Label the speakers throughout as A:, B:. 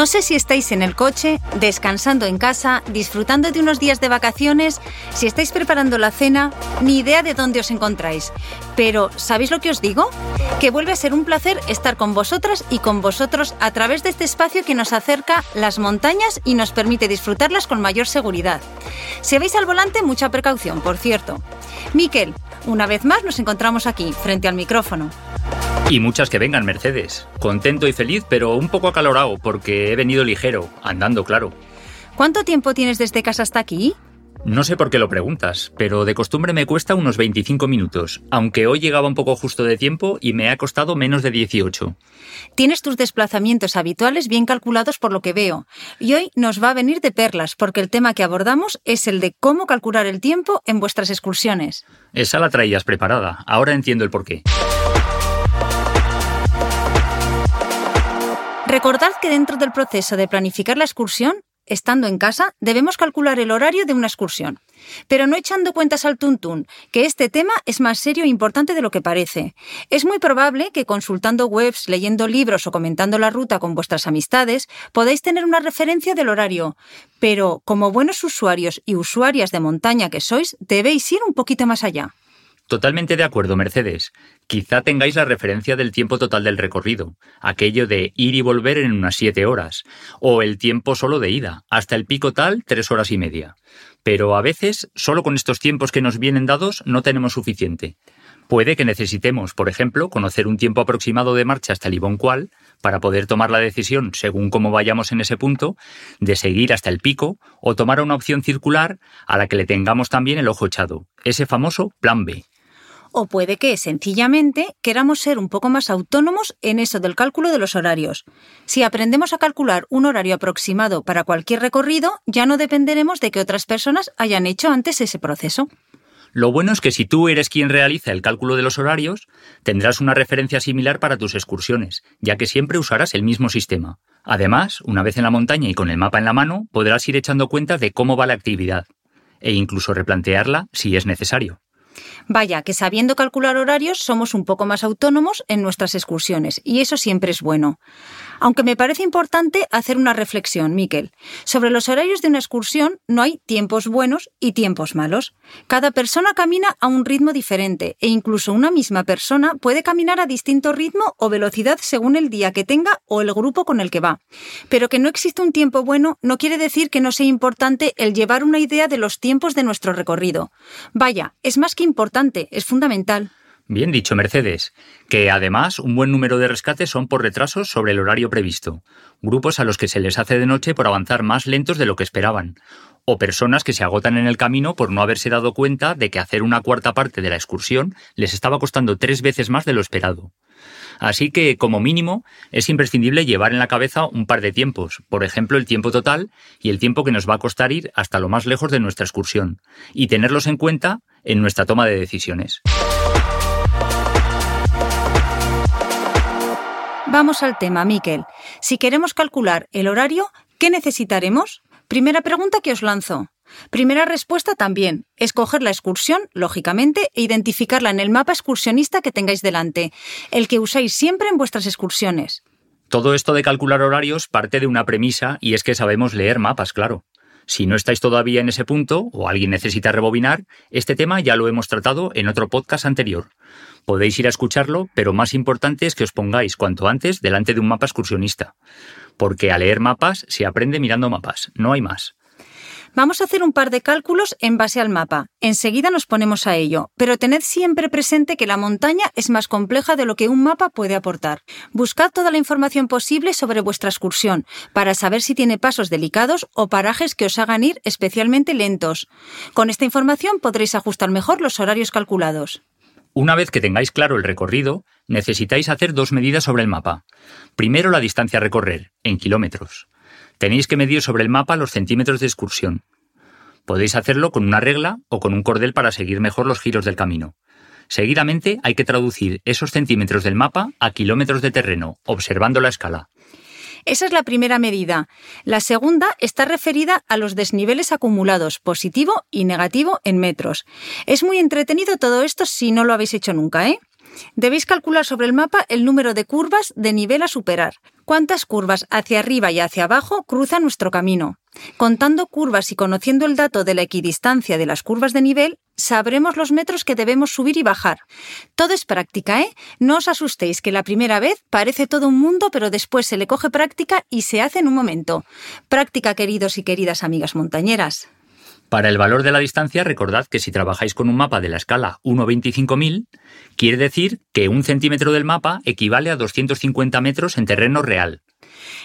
A: No sé si estáis en el coche, descansando en casa, disfrutando de unos días de vacaciones, si estáis preparando la cena, ni idea de dónde os encontráis. Pero, ¿sabéis lo que os digo? Que vuelve a ser un placer estar con vosotras y con vosotros a través de este espacio que nos acerca las montañas y nos permite disfrutarlas con mayor seguridad. Si veis al volante, mucha precaución, por cierto. Miquel, una vez más nos encontramos aquí, frente al micrófono.
B: Y muchas que vengan, Mercedes. Contento y feliz, pero un poco acalorado, porque he venido ligero, andando, claro.
A: ¿Cuánto tiempo tienes desde casa hasta aquí?
B: No sé por qué lo preguntas, pero de costumbre me cuesta unos 25 minutos, aunque hoy llegaba un poco justo de tiempo y me ha costado menos de 18.
A: Tienes tus desplazamientos habituales bien calculados por lo que veo, y hoy nos va a venir de perlas, porque el tema que abordamos es el de cómo calcular el tiempo en vuestras excursiones.
B: Esa la traías preparada, ahora entiendo el porqué.
A: Recordad que dentro del proceso de planificar la excursión, estando en casa, debemos calcular el horario de una excursión. Pero no echando cuentas al tuntún, que este tema es más serio e importante de lo que parece. Es muy probable que consultando webs, leyendo libros o comentando la ruta con vuestras amistades, podáis tener una referencia del horario. Pero, como buenos usuarios y usuarias de montaña que sois, debéis ir un poquito más allá.
B: Totalmente de acuerdo, Mercedes. Quizá tengáis la referencia del tiempo total del recorrido, aquello de ir y volver en unas siete horas, o el tiempo solo de ida, hasta el pico tal tres horas y media. Pero a veces, solo con estos tiempos que nos vienen dados, no tenemos suficiente. Puede que necesitemos, por ejemplo, conocer un tiempo aproximado de marcha hasta el Iboncual para poder tomar la decisión, según cómo vayamos en ese punto, de seguir hasta el pico o tomar una opción circular a la que le tengamos también el ojo echado, ese famoso plan B.
A: O puede que, sencillamente, queramos ser un poco más autónomos en eso del cálculo de los horarios. Si aprendemos a calcular un horario aproximado para cualquier recorrido, ya no dependeremos de que otras personas hayan hecho antes ese proceso.
B: Lo bueno es que si tú eres quien realiza el cálculo de los horarios, tendrás una referencia similar para tus excursiones, ya que siempre usarás el mismo sistema. Además, una vez en la montaña y con el mapa en la mano, podrás ir echando cuenta de cómo va la actividad, e incluso replantearla si es necesario.
A: Vaya, que sabiendo calcular horarios somos un poco más autónomos en nuestras excursiones, y eso siempre es bueno. Aunque me parece importante hacer una reflexión, Miquel. Sobre los horarios de una excursión no hay tiempos buenos y tiempos malos. Cada persona camina a un ritmo diferente e incluso una misma persona puede caminar a distinto ritmo o velocidad según el día que tenga o el grupo con el que va. Pero que no existe un tiempo bueno no quiere decir que no sea importante el llevar una idea de los tiempos de nuestro recorrido. Vaya, es más que importante, es fundamental.
B: Bien dicho, Mercedes, que además un buen número de rescates son por retrasos sobre el horario previsto, grupos a los que se les hace de noche por avanzar más lentos de lo que esperaban, o personas que se agotan en el camino por no haberse dado cuenta de que hacer una cuarta parte de la excursión les estaba costando tres veces más de lo esperado. Así que, como mínimo, es imprescindible llevar en la cabeza un par de tiempos, por ejemplo, el tiempo total y el tiempo que nos va a costar ir hasta lo más lejos de nuestra excursión, y tenerlos en cuenta en nuestra toma de decisiones.
A: Vamos al tema, Miquel. Si queremos calcular el horario, ¿qué necesitaremos? Primera pregunta que os lanzo. Primera respuesta también. Escoger la excursión, lógicamente, e identificarla en el mapa excursionista que tengáis delante, el que usáis siempre en vuestras excursiones.
B: Todo esto de calcular horarios parte de una premisa y es que sabemos leer mapas, claro. Si no estáis todavía en ese punto o alguien necesita rebobinar, este tema ya lo hemos tratado en otro podcast anterior. Podéis ir a escucharlo, pero más importante es que os pongáis cuanto antes delante de un mapa excursionista. Porque a leer mapas se aprende mirando mapas, no hay más.
A: Vamos a hacer un par de cálculos en base al mapa. Enseguida nos ponemos a ello, pero tened siempre presente que la montaña es más compleja de lo que un mapa puede aportar. Buscad toda la información posible sobre vuestra excursión para saber si tiene pasos delicados o parajes que os hagan ir especialmente lentos. Con esta información podréis ajustar mejor los horarios calculados.
B: Una vez que tengáis claro el recorrido, necesitáis hacer dos medidas sobre el mapa. Primero la distancia a recorrer, en kilómetros. Tenéis que medir sobre el mapa los centímetros de excursión. Podéis hacerlo con una regla o con un cordel para seguir mejor los giros del camino. Seguidamente hay que traducir esos centímetros del mapa a kilómetros de terreno, observando la escala.
A: Esa es la primera medida. La segunda está referida a los desniveles acumulados, positivo y negativo en metros. Es muy entretenido todo esto si no lo habéis hecho nunca, ¿eh? Debéis calcular sobre el mapa el número de curvas de nivel a superar. Cuántas curvas hacia arriba y hacia abajo cruza nuestro camino. Contando curvas y conociendo el dato de la equidistancia de las curvas de nivel, sabremos los metros que debemos subir y bajar. Todo es práctica, ¿eh? No os asustéis que la primera vez parece todo un mundo, pero después se le coge práctica y se hace en un momento. Práctica, queridos y queridas amigas montañeras.
B: Para el valor de la distancia, recordad que si trabajáis con un mapa de la escala 1.25.000, quiere decir que un centímetro del mapa equivale a 250 metros en terreno real.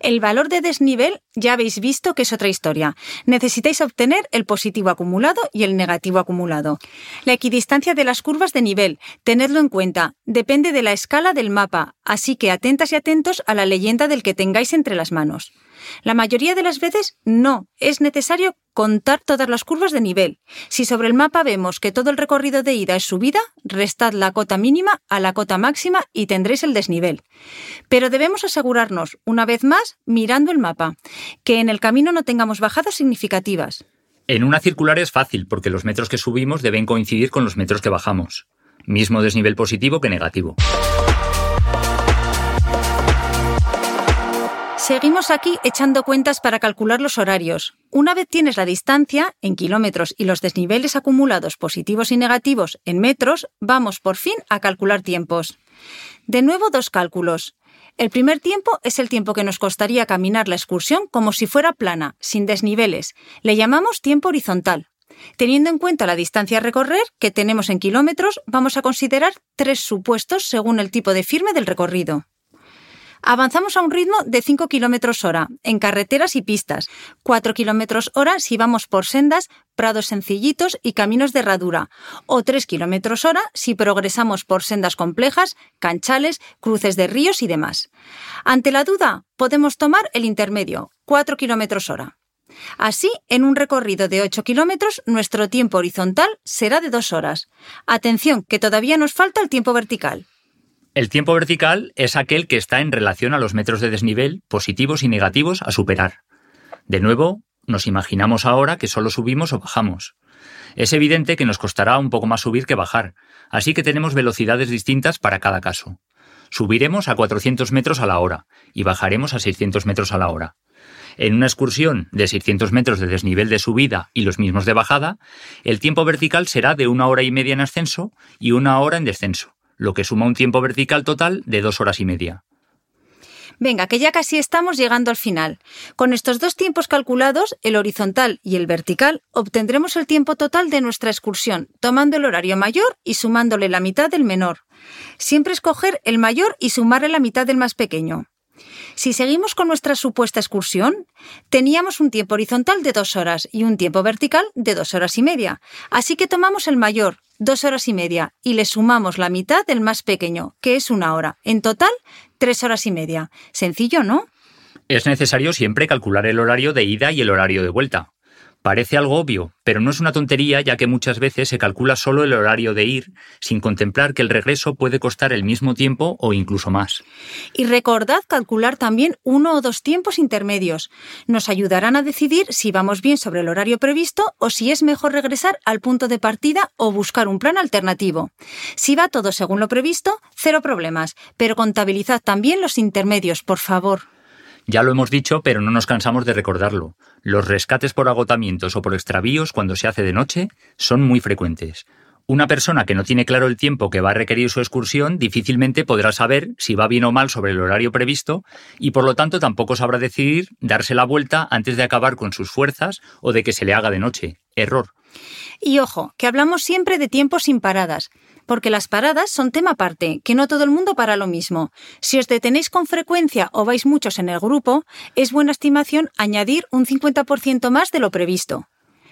A: El valor de desnivel ya habéis visto que es otra historia. Necesitáis obtener el positivo acumulado y el negativo acumulado. La equidistancia de las curvas de nivel, tenedlo en cuenta, depende de la escala del mapa, así que atentas y atentos a la leyenda del que tengáis entre las manos. La mayoría de las veces no, es necesario contar todas las curvas de nivel. Si sobre el mapa vemos que todo el recorrido de ida es subida, restad la cota mínima a la cota máxima y tendréis el desnivel. Pero debemos asegurarnos, una vez más, mirando el mapa, que en el camino no tengamos bajadas significativas.
B: En una circular es fácil porque los metros que subimos deben coincidir con los metros que bajamos. Mismo desnivel positivo que negativo.
A: Seguimos aquí echando cuentas para calcular los horarios. Una vez tienes la distancia en kilómetros y los desniveles acumulados positivos y negativos en metros, vamos por fin a calcular tiempos. De nuevo dos cálculos. El primer tiempo es el tiempo que nos costaría caminar la excursión como si fuera plana, sin desniveles. Le llamamos tiempo horizontal. Teniendo en cuenta la distancia a recorrer que tenemos en kilómetros, vamos a considerar tres supuestos según el tipo de firme del recorrido. Avanzamos a un ritmo de 5 km hora en carreteras y pistas, 4 km hora si vamos por sendas, prados sencillitos y caminos de herradura, o 3 km hora si progresamos por sendas complejas, canchales, cruces de ríos y demás. Ante la duda, podemos tomar el intermedio, 4 km hora. Así, en un recorrido de 8 kilómetros, nuestro tiempo horizontal será de 2 horas. Atención, que todavía nos falta el tiempo vertical.
B: El tiempo vertical es aquel que está en relación a los metros de desnivel positivos y negativos a superar. De nuevo, nos imaginamos ahora que solo subimos o bajamos. Es evidente que nos costará un poco más subir que bajar, así que tenemos velocidades distintas para cada caso. Subiremos a 400 metros a la hora y bajaremos a 600 metros a la hora. En una excursión de 600 metros de desnivel de subida y los mismos de bajada, el tiempo vertical será de una hora y media en ascenso y una hora en descenso lo que suma un tiempo vertical total de dos horas y media.
A: Venga, que ya casi estamos llegando al final. Con estos dos tiempos calculados, el horizontal y el vertical, obtendremos el tiempo total de nuestra excursión, tomando el horario mayor y sumándole la mitad del menor. Siempre escoger el mayor y sumarle la mitad del más pequeño. Si seguimos con nuestra supuesta excursión, teníamos un tiempo horizontal de dos horas y un tiempo vertical de dos horas y media. Así que tomamos el mayor, dos horas y media, y le sumamos la mitad del más pequeño, que es una hora. En total, tres horas y media. Sencillo, ¿no?
B: Es necesario siempre calcular el horario de ida y el horario de vuelta. Parece algo obvio, pero no es una tontería ya que muchas veces se calcula solo el horario de ir, sin contemplar que el regreso puede costar el mismo tiempo o incluso más.
A: Y recordad calcular también uno o dos tiempos intermedios. Nos ayudarán a decidir si vamos bien sobre el horario previsto o si es mejor regresar al punto de partida o buscar un plan alternativo. Si va todo según lo previsto, cero problemas, pero contabilizad también los intermedios, por favor.
B: Ya lo hemos dicho, pero no nos cansamos de recordarlo. Los rescates por agotamientos o por extravíos cuando se hace de noche son muy frecuentes. Una persona que no tiene claro el tiempo que va a requerir su excursión difícilmente podrá saber si va bien o mal sobre el horario previsto y por lo tanto tampoco sabrá decidir darse la vuelta antes de acabar con sus fuerzas o de que se le haga de noche. Error.
A: Y ojo, que hablamos siempre de tiempos sin paradas, porque las paradas son tema aparte, que no todo el mundo para lo mismo. Si os detenéis con frecuencia o vais muchos en el grupo, es buena estimación añadir un 50% más de lo previsto.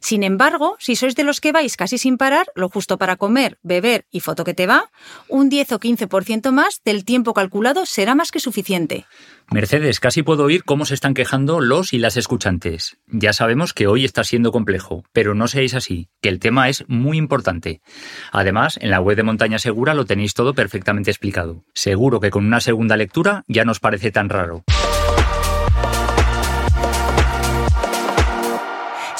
A: Sin embargo, si sois de los que vais casi sin parar, lo justo para comer, beber y foto que te va, un 10 o 15% más del tiempo calculado será más que suficiente.
B: Mercedes, casi puedo oír cómo se están quejando los y las escuchantes. Ya sabemos que hoy está siendo complejo, pero no seáis así, que el tema es muy importante. Además, en la web de Montaña Segura lo tenéis todo perfectamente explicado. Seguro que con una segunda lectura ya nos parece tan raro.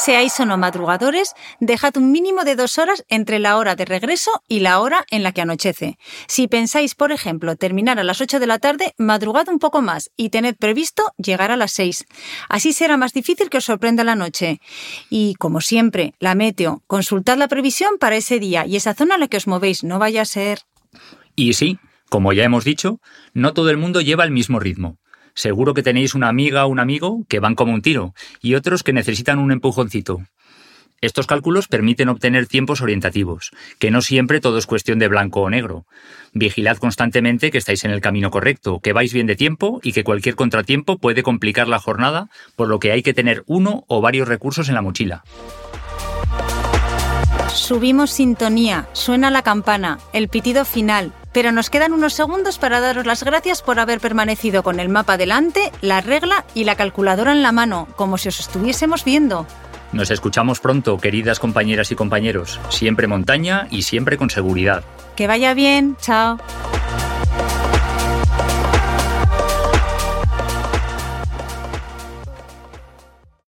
A: Seáis o no madrugadores, dejad un mínimo de dos horas entre la hora de regreso y la hora en la que anochece. Si pensáis, por ejemplo, terminar a las 8 de la tarde, madrugad un poco más y tened previsto llegar a las 6. Así será más difícil que os sorprenda la noche. Y, como siempre, la meteo, consultad la previsión para ese día y esa zona a la que os movéis, no vaya a ser.
B: Y sí, como ya hemos dicho, no todo el mundo lleva el mismo ritmo. Seguro que tenéis una amiga o un amigo que van como un tiro y otros que necesitan un empujoncito. Estos cálculos permiten obtener tiempos orientativos, que no siempre todo es cuestión de blanco o negro. Vigilad constantemente que estáis en el camino correcto, que vais bien de tiempo y que cualquier contratiempo puede complicar la jornada, por lo que hay que tener uno o varios recursos en la mochila.
A: Subimos sintonía, suena la campana, el pitido final, pero nos quedan unos segundos para daros las gracias por haber permanecido con el mapa delante, la regla y la calculadora en la mano, como si os estuviésemos viendo.
B: Nos escuchamos pronto, queridas compañeras y compañeros, siempre montaña y siempre con seguridad.
A: Que vaya bien, chao.